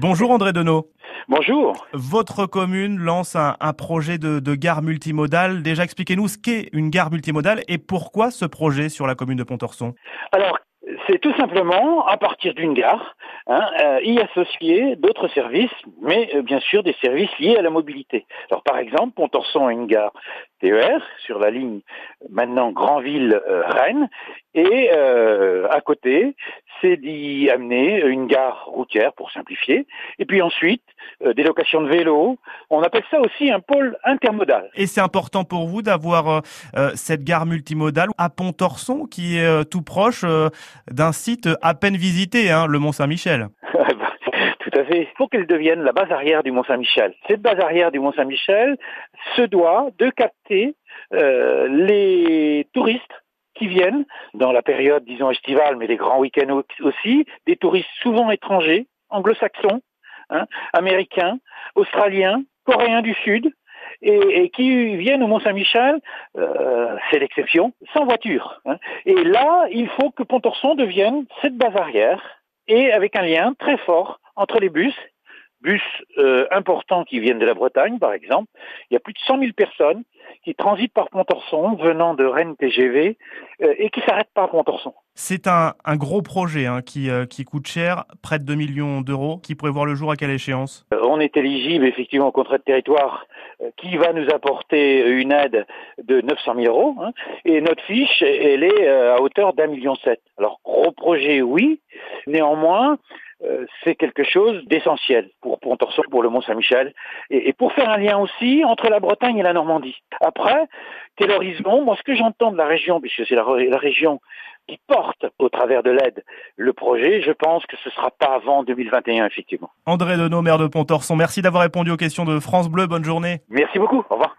Bonjour André Denot. Bonjour. Votre commune lance un, projet de, de, gare multimodale. Déjà, expliquez-nous ce qu'est une gare multimodale et pourquoi ce projet sur la commune de Pontorson. Alors, c'est tout simplement à partir d'une gare, hein, euh, y associer d'autres services, mais euh, bien sûr des services liés à la mobilité. Alors par exemple, Pontorson a une gare TER sur la ligne maintenant Grandville-Rennes, et euh, à côté, c'est d'y amener une gare routière pour simplifier, et puis ensuite des locations de vélos. On appelle ça aussi un pôle intermodal. Et c'est important pour vous d'avoir cette gare multimodale à Pontorson, qui est tout proche d'un site à peine visité, hein, le Mont Saint-Michel. Tout à fait. Il faut qu'elle devienne la base arrière du Mont Saint-Michel. Cette base arrière du Mont Saint-Michel se doit de capter euh, les touristes qui viennent dans la période, disons, estivale, mais les grands week-ends aussi, des touristes souvent étrangers, anglo-saxons, hein, américains, australiens, coréens du Sud, et, qui viennent au Mont-Saint-Michel, euh, c'est l'exception, sans voiture. Hein. Et là, il faut que Pontorson devienne cette base arrière et avec un lien très fort entre les bus bus euh, importants qui viennent de la Bretagne, par exemple. Il y a plus de 100 000 personnes qui transitent par Pontorson, venant de Rennes TGV, euh, et qui s'arrêtent par Pontorson. C'est un, un, gros projet hein, qui, euh, qui coûte cher, près de 2 millions d'euros, qui pourrait voir le jour à quelle échéance? On est éligible effectivement au contrat de territoire qui va nous apporter une aide de 900 000 euros, hein, et notre fiche, elle est à hauteur d'un million sept. Alors gros projet, oui, néanmoins, euh, c'est quelque chose d'essentiel pour Pontorson, pour le Mont-Saint-Michel, et, pour faire un lien aussi entre la Bretagne et la Normandie. Après, quel horizon? Moi, ce que j'entends de la région, puisque c'est la, région qui porte au travers de l'aide le projet, je pense que ce sera pas avant 2021, effectivement. André Denot, maire de Pontorson, merci d'avoir répondu aux questions de France Bleu. Bonne journée. Merci beaucoup. Au revoir.